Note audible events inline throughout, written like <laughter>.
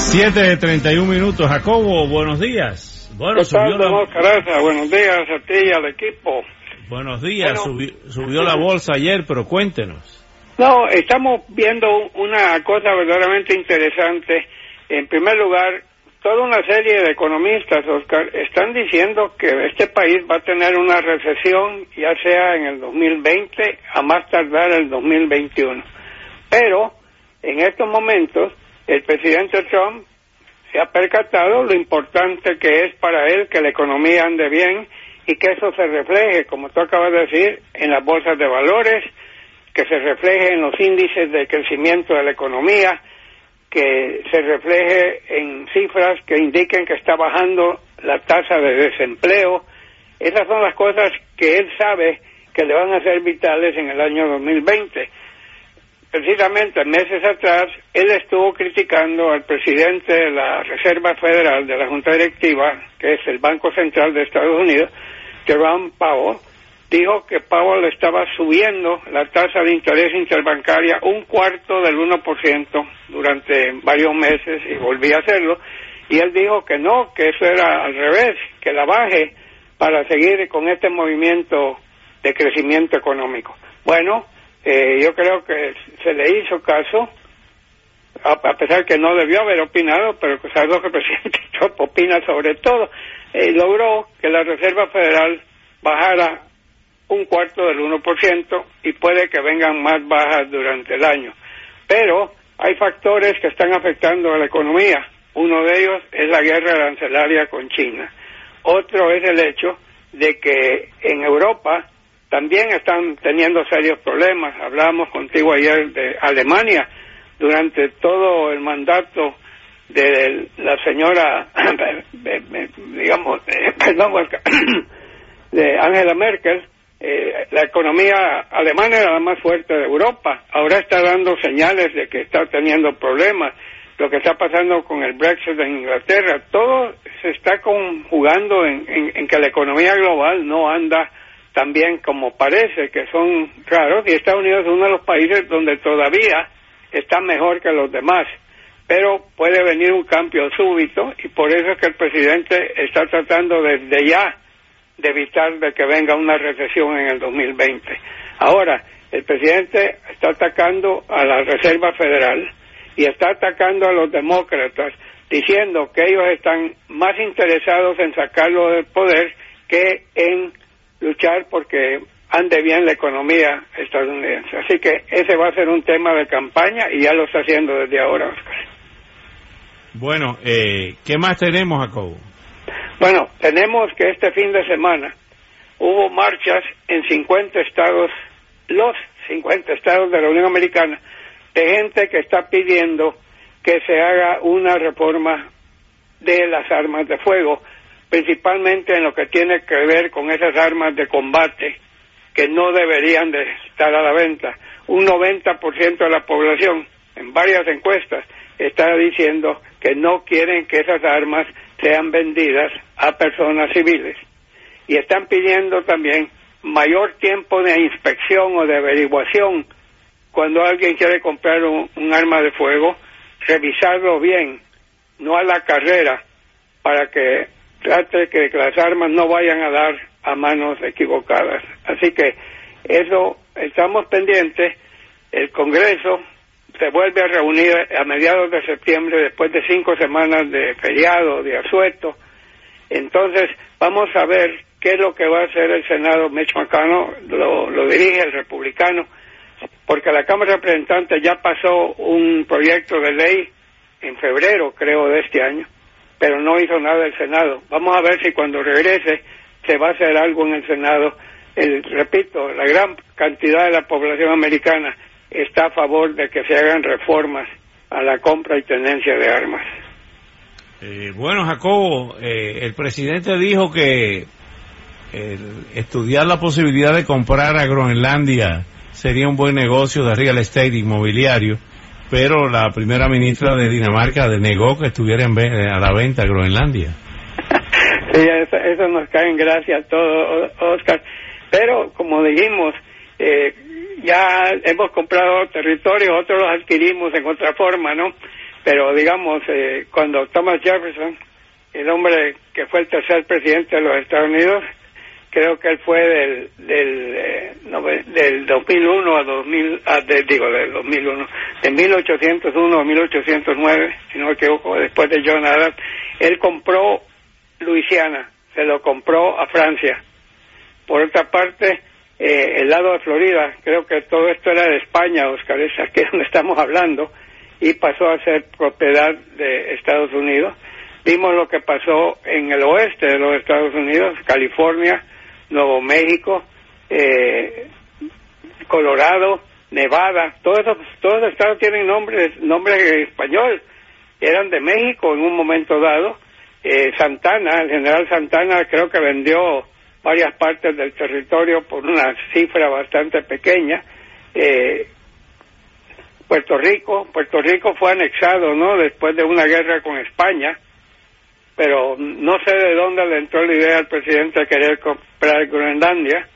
7 de 31 minutos. Jacobo, buenos días. Bueno, subió la... Buenos días a ti y al equipo. Buenos días. Subió, la bolsa ayer, pero cuéntenos. No, estamos viendo una cosa verdaderamente interesante. En primer lugar, toda una serie de economistas, Oscar, están diciendo que este país va a tener una recesión, ya sea en el 2020, a más tardar el 2021. Pero, en estos momentos, el presidente Trump se ha percatado lo importante que es para él que la economía ande bien y que eso se refleje, como tú acabas de decir, en las bolsas de valores, que se refleje en los índices de crecimiento de la economía, que se refleje en cifras que indiquen que está bajando la tasa de desempleo. Esas son las cosas que él sabe que le van a ser vitales en el año 2020 precisamente meses atrás, él estuvo criticando al presidente de la Reserva Federal de la Junta Directiva, que es el Banco Central de Estados Unidos, Jerome Powell, dijo que Powell estaba subiendo la tasa de interés interbancaria un cuarto del 1% durante varios meses y volvía a hacerlo. Y él dijo que no, que eso era al revés, que la baje para seguir con este movimiento de crecimiento económico. Bueno, eh, yo creo que se le hizo caso, a, pesar que no debió haber opinado, pero que algo que el <laughs> presidente Trump opina sobre todo, eh, logró que la Reserva Federal bajara un cuarto del 1% y puede que vengan más bajas durante el año. Pero hay factores que están afectando a la economía. Uno de ellos es la guerra arancelaria con China. Otro es el hecho de que en Europa también están teniendo serios problemas. Hablábamos contigo ayer de Alemania durante todo el mandato de la señora, <coughs> digamos, <coughs> perdón, <coughs> de Angela Merkel, eh, la economía alemana era la más fuerte de Europa. Ahora está dando señales de que está teniendo problemas. Lo que está pasando con el Brexit en Inglaterra, todo se está conjugando en que la economía global no anda también como parece que son raros y Estados Unidos es uno de los países donde todavía está mejor que los demás pero puede venir un cambio súbito y por eso es que el presidente está tratando desde ya de evitar de que venga una recesión en el 2020. Ahora, el presidente está atacando a la Reserva Federal y está atacando a los demócratas diciendo que ellos están más interesados en sacarlo del poder que en luchar porque ande bien la economía estadounidense. Así que ese va a ser un tema de campaña y ya lo está haciendo desde ahora, Oscar. Bueno, eh, ¿qué más tenemos, Jacobo? Bueno, tenemos que este fin de semana hubo marchas en 50 estados, los 50 estados de la Unión Americana, de gente que está pidiendo que se haga una reforma de las armas de fuego principalmente en lo que tiene que ver con esas armas de combate que no deberían de estar a la venta. Un 90% de la población, en varias encuestas, está diciendo que no quieren que esas armas sean vendidas a personas civiles. Y están pidiendo también mayor tiempo de inspección o de averiguación cuando alguien quiere comprar un, un arma de fuego, revisarlo bien, no a la carrera, para que trate que las armas no vayan a dar a manos equivocadas. Así que eso estamos pendientes. El Congreso se vuelve a reunir a mediados de septiembre después de cinco semanas de feriado, de asueto. Entonces vamos a ver qué es lo que va a hacer el Senado. Mitch McConnell lo, lo dirige el republicano, porque la Cámara de Representantes ya pasó un proyecto de ley en febrero, creo, de este año pero no hizo nada el Senado. Vamos a ver si cuando regrese se va a hacer algo en el Senado. El, repito, la gran cantidad de la población americana está a favor de que se hagan reformas a la compra y tenencia de armas. Eh, bueno, Jacobo, el presidente dijo que estudiar la posibilidad de comprar a Groenlandia sería un buen negocio de real estate inmobiliario, pero la primera ministra de Dinamarca denegó que estuviera a la venta Groenlandia. <laughs> Sí, eso, nos cae en gracia a todo, Oscar. Pero, como dijimos, eh, ya hemos comprado territorios, otros los adquirimos en otra forma, ¿no? Pero, digamos, eh, cuando Thomas Jefferson, el hombre que fue el tercer presidente de los Estados Unidos, creo que él fue del del, eh, del 2001 a 2000 ah, digo del 2001 de 1801 a 1809 si no me equivoco después de John Adams. Él compró Luisiana se lo compró a Francia. Por otra parte eh, el lado de Florida creo que todo esto era de España Oscar es aquí <laughs> donde estamos hablando y pasó a ser propiedad de Estados Unidos. Vimos lo que pasó en el oeste de los Estados Unidos California Nuevo México, eh, Colorado, Nevada, todos esos, todos estados tienen nombre, nombre español, eran de México en un momento dado. Eh, Santana, el general Santana creo que vendió varias partes del territorio por una cifra bastante pequeña. Eh, Puerto Rico, Puerto Rico fue anexado, ¿no? Después de una guerra con España pero no sé de dónde le entró la idea al presidente de querer comprar Groenlandia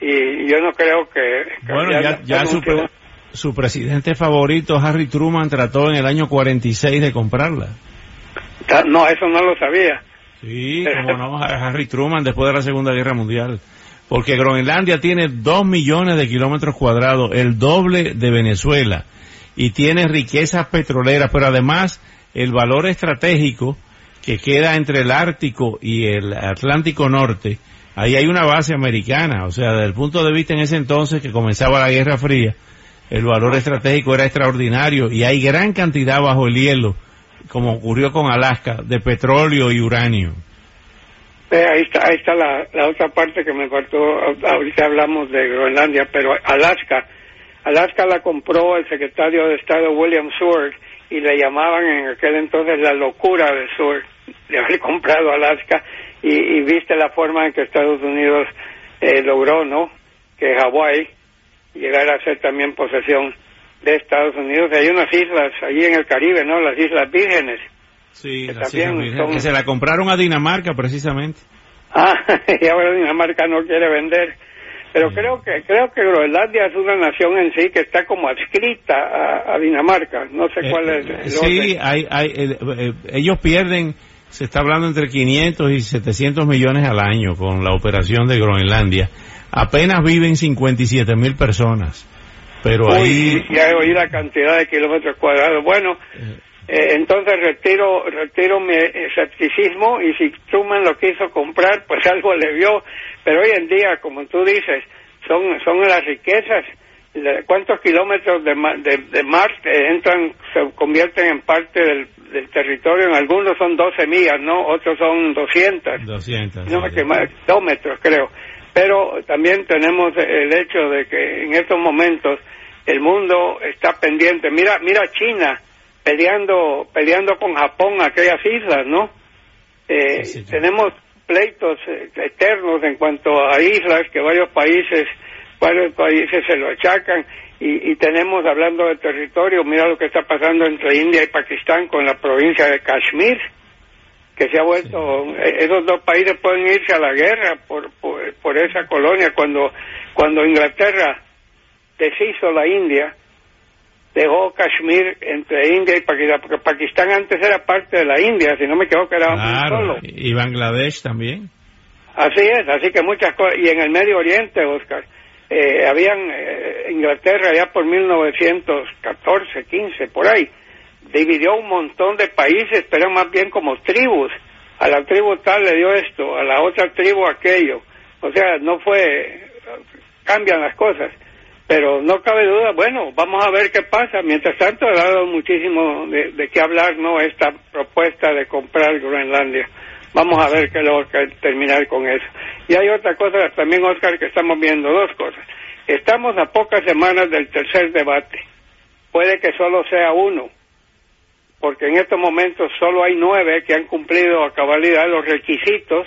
y yo no creo que... bueno, ya, su, presidente favorito, Harry Truman, trató en el año 46 de comprarla. No, eso no lo sabía. Sí, <laughs> como no, Harry Truman después de la Segunda Guerra Mundial. Porque Groenlandia tiene dos millones de kilómetros cuadrados, el doble de Venezuela, y tiene riquezas petroleras, pero además el valor estratégico que queda entre el Ártico y el Atlántico Norte, ahí hay una base americana, o sea, desde el punto de vista en ese entonces que comenzaba la Guerra Fría, el valor estratégico era extraordinario y hay gran cantidad bajo el hielo, como ocurrió con Alaska, de petróleo y uranio. ahí está, ahí está la, la otra parte que me faltó, ahorita hablamos de Groenlandia, pero Alaska, Alaska la compró el secretario de Estado William Seward y le llamaban en aquel entonces la locura del sur de haber comprado Alaska y, viste la forma en que Estados Unidos eh, logró, ¿no? Que Hawái llegara a ser también posesión de Estados Unidos. Hay unas islas allí en el Caribe, ¿no? Las Islas Vírgenes. Sí, que también que se la compraron a Dinamarca precisamente. Ah, <laughs> y ahora Dinamarca no quiere vender. Pero creo que creo que Groenlandia es una nación en sí que está como adscrita a, Dinamarca. No sé cuál es. El sí, hay, hay, eh, ellos pierden, se está hablando entre 500 y 700 millones al año con la operación de Groenlandia. Apenas viven 57 mil personas. Pero ahí. Ya oí la cantidad de kilómetros cuadrados. Bueno. Eh, entonces retiro retiro mi escepticismo y si Truman lo quiso comprar pues <laughs> algo le vio pero hoy en día, como tú dices, son, son las riquezas. ¿Cuántos kilómetros de, de, de mar entran, se convierten en parte del, del territorio? En algunos son 12 millas, ¿no? Otros son 200. 200. No, kilómetros, creo. Pero también tenemos el hecho de que en estos momentos el mundo está pendiente. Mira, mira China peleando, peleando con Japón aquellas islas, ¿no? Eh, tenemos pleitos eh, eternos en cuanto a islas que varios países varios países se lo achacan y, tenemos hablando de territorio mira lo que está pasando entre India y Pakistán con la provincia de Kashmir que se ha vuelto eh, esos dos países pueden irse a la guerra por, por, por esa colonia cuando cuando Inglaterra deshizo la India dejó Kashmir entre India y Pakistán, porque Pakistán antes era parte de la India, si no me equivoco era un solo. Y Bangladesh también. Así es, así que muchas cosas. Y en el Medio Oriente, Oscar, eh, habían eh, Inglaterra ya por 1914, 15, por ahí, dividió un montón de países, pero más bien como tribus. A la tribu tal le dio esto, a la otra tribu aquello. O sea, no fue, cambian las cosas pero no cabe duda, bueno, vamos a ver qué pasa. Mientras tanto, ha dado muchísimo de, qué hablar, ¿no? Esta propuesta de comprar Groenlandia. Vamos a ver qué lo terminar con eso. Y hay otra cosa también, Oscar, que estamos viendo, dos cosas. Estamos a pocas semanas del tercer debate. Puede que solo sea uno. porque en estos momentos solo hay nueve que han cumplido a cabalidad los requisitos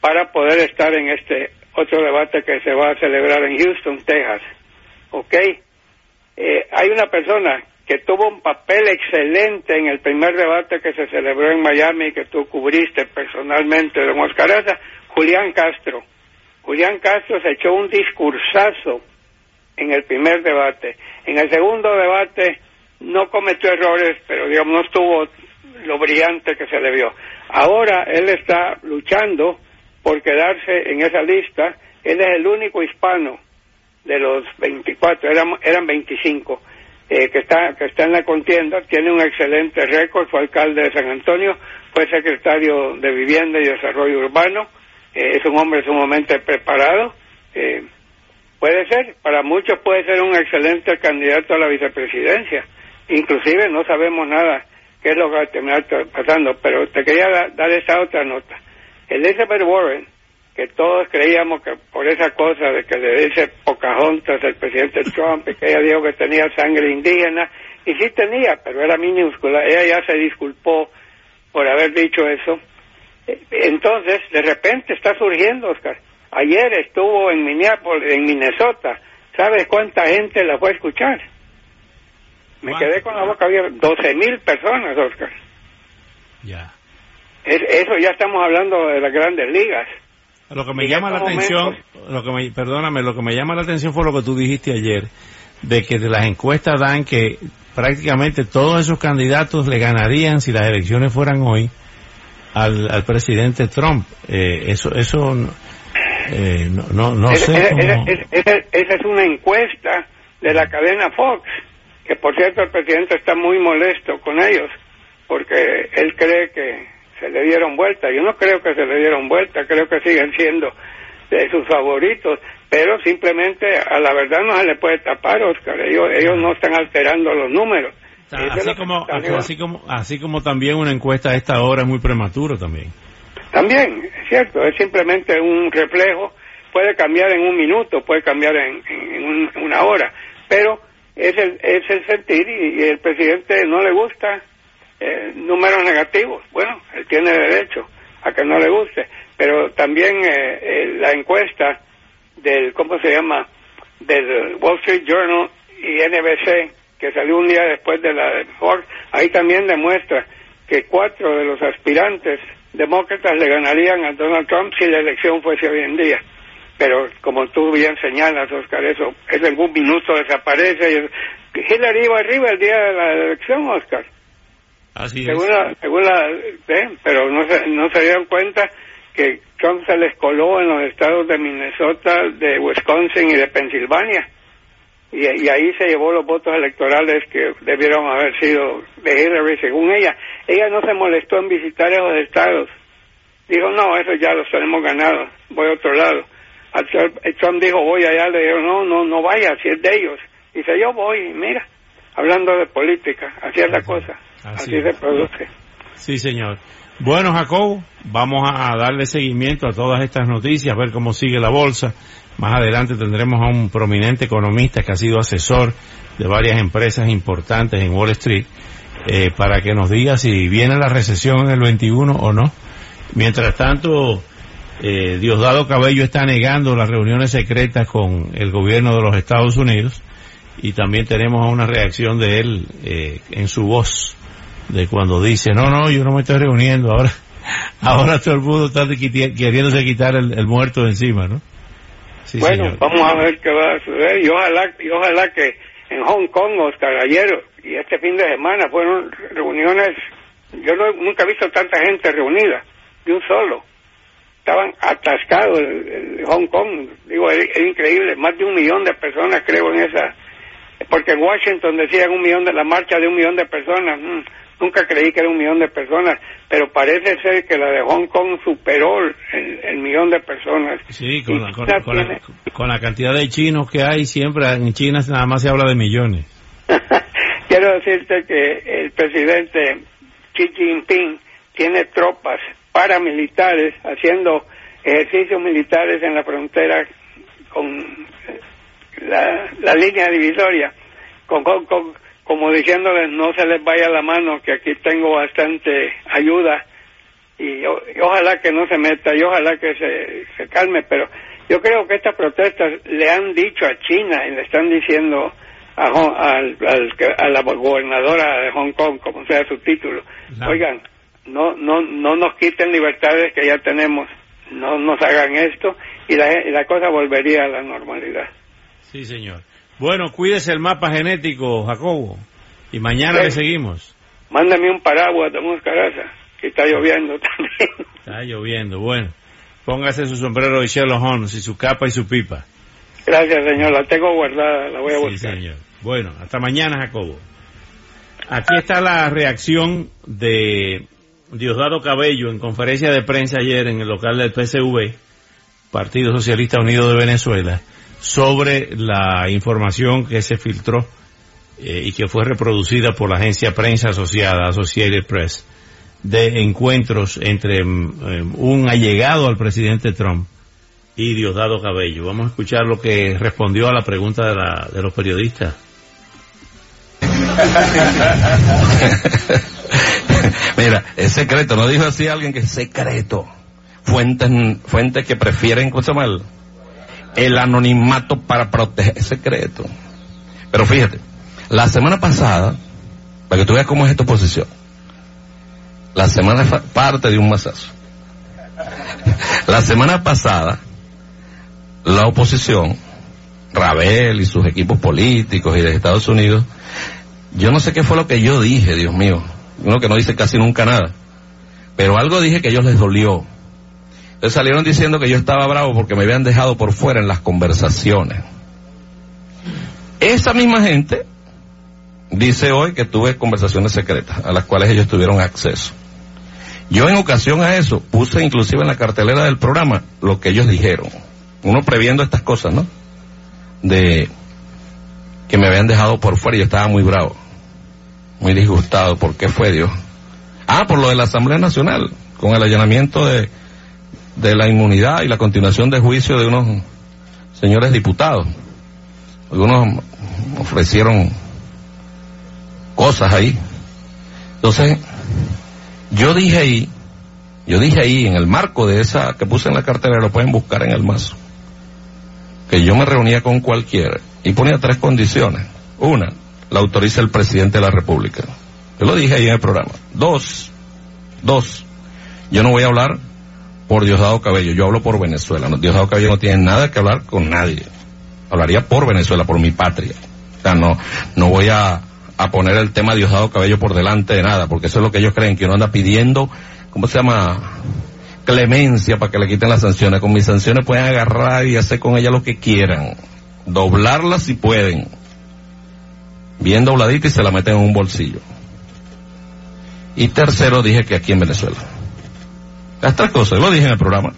para poder estar en este otro debate que se va a celebrar en Houston, Texas. ¿Ok? Eh, hay una persona que tuvo un papel excelente en el primer debate que se celebró en Miami, que tú cubriste personalmente, don Oscar Julián Castro. Julián Castro se echó un discursazo en el primer debate. En el segundo debate no cometió errores, pero digamos no estuvo lo brillante que se le vio. Ahora él está luchando por quedarse en esa lista. Él es el único hispano de los 24, eran, eran 25, eh, que, está, que está en la contienda. Tiene un excelente récord, fue alcalde de San Antonio, fue secretario de Vivienda y Desarrollo Urbano. Eh, es un hombre sumamente preparado. Eh, puede ser, para muchos puede ser un excelente candidato a la vicepresidencia inclusive no sabemos nada qué es lo que va a terminar pasando, pero te quería dar esa otra nota. Elizabeth Warren, que todos creíamos que por esa cosa de que le dice Pocahontas el presidente Trump y que ella dijo que tenía sangre indígena, y sí tenía, pero era minúscula, ella ya se disculpó por haber dicho eso. Entonces, de repente está surgiendo, Oscar. Ayer estuvo en Minneapolis, en Minnesota. ¿Sabes cuánta gente la fue a escuchar? Me quedé con la boca abierta. 12 mil personas, Oscar. Ya. eso ya estamos hablando de las grandes ligas. Lo que me llama la atención, lo que me, perdóname, lo que me llama la atención fue lo que tú dijiste ayer, de que de las encuestas dan que prácticamente todos esos candidatos le ganarían si las elecciones fueran hoy al, al presidente Trump. Eh, eso, eso, eh, no, no, sé. esa es una encuesta de la cadena Fox que por cierto el presidente está muy molesto con ellos porque él cree que se le dieron vuelta. Yo no creo que se le dieron vuelta, creo que siguen siendo de sus favoritos, pero simplemente a la verdad no se le puede tapar, Oscar. Ellos, ellos no están alterando los números. Así como, así, como, así como también una encuesta a esta hora es muy prematuro también. También, es cierto, es simplemente un reflejo, puede cambiar en un minuto, puede cambiar en, en una hora, pero es el, es el sentir y, el presidente no le gusta eh, números negativos. Bueno, él tiene derecho a que no le guste, pero también eh, eh, la encuesta del, ¿cómo se llama?, del Wall Street Journal y NBC, que salió un día después de la de Ford, ahí también demuestra que cuatro de los aspirantes demócratas le ganarían a Donald Trump si la elección fuese hoy en día pero como tú bien señalas, Oscar, eso, es en un minuto desaparece. Y Hillary iba arriba el día de la elección, Oscar. Así según es. según la, pero no se, no se dieron cuenta que Trump se les coló en los estados de Minnesota, de Wisconsin y de Pensilvania. Y, y, ahí se llevó los votos electorales que debieron haber sido de Hillary, según ella. Ella no se molestó en visitar esos estados. Dijo, no, eso ya los tenemos ganados, voy a otro lado Trump dijo voy allá, le dijo no, no, no vaya, si es de ellos. Dice yo voy, mira, hablando de política, así es la cosa, así, se produce. Sí, señor. Bueno, Jacobo, vamos a darle seguimiento a todas estas noticias, a ver cómo sigue la bolsa. Más adelante tendremos a un prominente economista que ha sido asesor de varias empresas importantes en Wall Street eh, para que nos diga si viene la recesión en el 21 o no. Mientras tanto, eh, Diosdado Cabello está negando las reuniones secretas con el gobierno de los Estados Unidos y también tenemos una reacción de él eh, en su voz de cuando dice no no yo no me estoy reuniendo ahora <laughs> ahora todo el mundo está queriéndose quitar el, muerto de encima no bueno vamos a ver qué va a suceder. Y ojalá y ojalá que en Hong Kong Oscar ayer y este fin de semana fueron reuniones yo nunca he visto tanta gente reunida de un solo. Estaban atascados en Hong Kong. Digo, es, increíble, más de un millón de personas creo en esa, porque en Washington decían un millón de la marcha de un millón de personas. Mm, nunca creí que era un millón de personas, pero parece ser que la de Hong Kong superó el, millón de personas. Sí, con la, con, la, cantidad de chinos que hay, siempre en China nada más se habla de millones. <laughs> Quiero decirte que el presidente Xi Jinping tiene tropas paramilitares haciendo ejercicios militares en la frontera con la, línea divisoria. Con Hong Kong como diciéndoles no se les vaya la mano, que aquí tengo bastante ayuda. Y, ojalá que no se meta y ojalá que se, se calme, pero yo creo que estas protestas le han dicho a China y le están diciendo a, a la gobernadora de Hong Kong, como sea su título, oigan, no, no, no nos quiten libertades que ya tenemos, no nos hagan esto y la, y la cosa volvería a la normalidad. Sí, señor. Bueno, cuídese el mapa genético, Jacobo. Y mañana le seguimos. Mándame un paraguas, don Caraza, que está lloviendo también. Está lloviendo, bueno. Póngase su sombrero de Sherlock Holmes y su capa y su pipa. Gracias, señor. La tengo guardada, la voy a buscar. Sí, señor. Bueno, hasta mañana, Jacobo. Aquí está la reacción de Diosdado Cabello en conferencia de prensa ayer en el local del PSV, Partido Socialista Unido de Venezuela sobre la información que se filtró eh, y que fue reproducida por la agencia prensa asociada, Associated Press, de encuentros entre mm, eh, un allegado al presidente Trump y Diosdado Cabello. Vamos a escuchar lo que respondió a la pregunta de, la, de los periodistas. <laughs> Mira, es secreto, no dijo así alguien que es secreto. Fuentes, fuentes que prefieren, cosa mal, el anonimato para proteger secreto. Pero fíjate, la semana pasada, para que tú veas cómo es esta oposición, la semana parte de un masazo. <laughs> La semana pasada, la oposición, Rabel y sus equipos políticos y de Estados Unidos, yo no sé qué fue lo que yo dije, Dios mío, uno que no dice casi nunca nada, pero algo dije que a ellos les dolió entonces salieron diciendo que yo estaba bravo porque me habían dejado por fuera en las conversaciones. Esa misma gente dice hoy que tuve conversaciones secretas a las cuales ellos tuvieron acceso. Yo en ocasión a eso puse inclusive en la cartelera del programa lo que ellos dijeron. Uno previendo estas cosas, ¿no? De que me habían dejado por fuera y yo estaba muy bravo, muy disgustado. ¿Por qué fue Dios? Ah, por lo de la Asamblea Nacional, con el allanamiento de de la inmunidad y la continuación de juicio de unos señores diputados. Algunos ofrecieron cosas ahí. Entonces, yo dije ahí, yo dije ahí, en el marco de esa que puse en la cartera, lo pueden buscar en el mazo, que yo me reunía con cualquiera y ponía tres condiciones. Una, la autoriza el presidente de la República. Yo lo dije ahí en el programa. Dos, dos, yo no voy a hablar por Diosdado Cabello, yo hablo por Venezuela. Diosdado Cabello no tiene nada que hablar con nadie. Hablaría por Venezuela, por mi patria. O sea, no, no voy a, poner el tema Diosdado Cabello por delante de nada, porque eso es lo que ellos creen, que uno anda pidiendo, ¿cómo se llama? Clemencia para que le quiten las sanciones. Con mis sanciones pueden agarrar y hacer con ella lo que quieran. Doblarlas si pueden. Bien dobladita y se la meten en un bolsillo. Y tercero dije que aquí en Venezuela. Estas cosas, lo dije en el programa.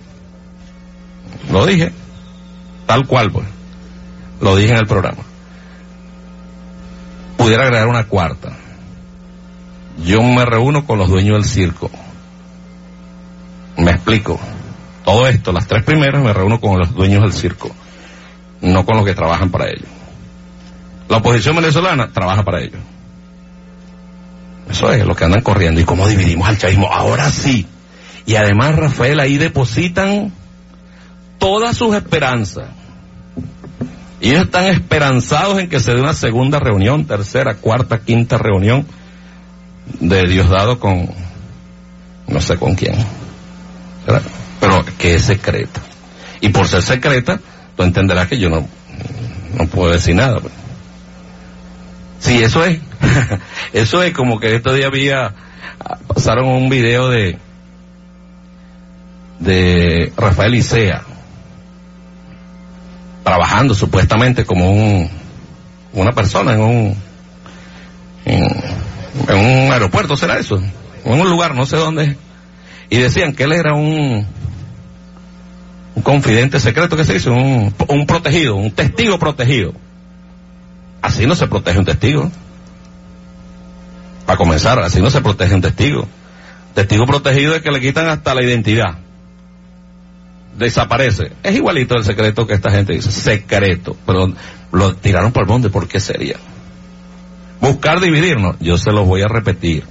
Lo dije. Tal cual, pues. Lo dije en el programa. Pudiera agregar una cuarta. Yo me reúno con los dueños del circo. Me explico. Todo esto, las tres primeras, me reúno con los dueños del circo. No con los que trabajan para ellos. La oposición venezolana trabaja para ellos. Eso es lo que andan corriendo. ¿Y cómo dividimos al chavismo? Ahora sí. Y además, Rafael, ahí depositan todas sus esperanzas. Y ellos están esperanzados en que se dé una segunda reunión, tercera, cuarta, quinta reunión de Diosdado con, no sé con quién. Pero que es secreta. Y por ser secreta, tú entenderás que yo no, no puedo decir nada. Pues. Sí, eso es. <laughs> eso es como que estos días había, pasaron un video de, de Rafael Isea, trabajando supuestamente como un, una persona en un, en, un aeropuerto, ¿será eso? en un lugar, no sé dónde. Y decían que él era un, un confidente secreto, que se dice? Un, un protegido, un testigo protegido. Así no se protege un testigo. Para comenzar, así no se protege un testigo. Testigo protegido es que le quitan hasta la identidad desaparece. Es igualito el secreto que esta gente dice, secreto, pero lo tiraron por el monte, ¿por qué sería? buscar dividirnos, yo se los voy a repetir.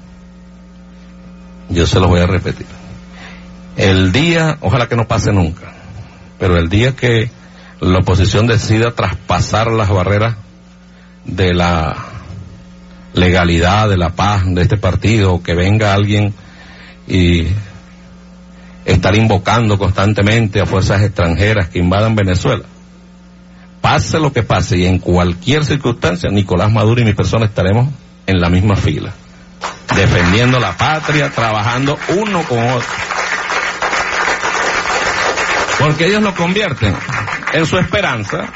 Yo se los voy a repetir. El día, ojalá que no pase nunca, pero el día que la oposición decida traspasar las barreras de la legalidad, de la paz de este partido, que venga alguien y estar invocando constantemente a fuerzas extranjeras que invadan Venezuela. Pase lo que pase y en cualquier circunstancia, Nicolás Maduro y mi persona estaremos en la misma fila, defendiendo la patria, trabajando uno con otro. Porque ellos lo convierten en su esperanza.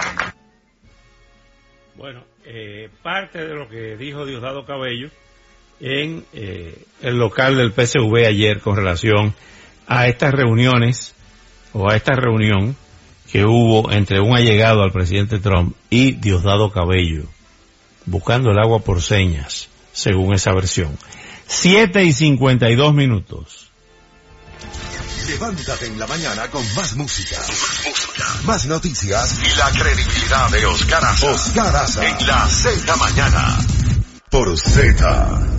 Bueno, eh, parte de lo que dijo Diosdado Cabello en eh, el local del PSV ayer con relación a estas reuniones o a esta reunión que hubo entre un allegado al presidente Trump y Diosdado Cabello, buscando el agua por señas, según esa versión. Siete y cincuenta y dos minutos. Levántate en la mañana con más música. Más noticias y la credibilidad de Oscar Aza. Oscar Aza. En la Z mañana. Por Z.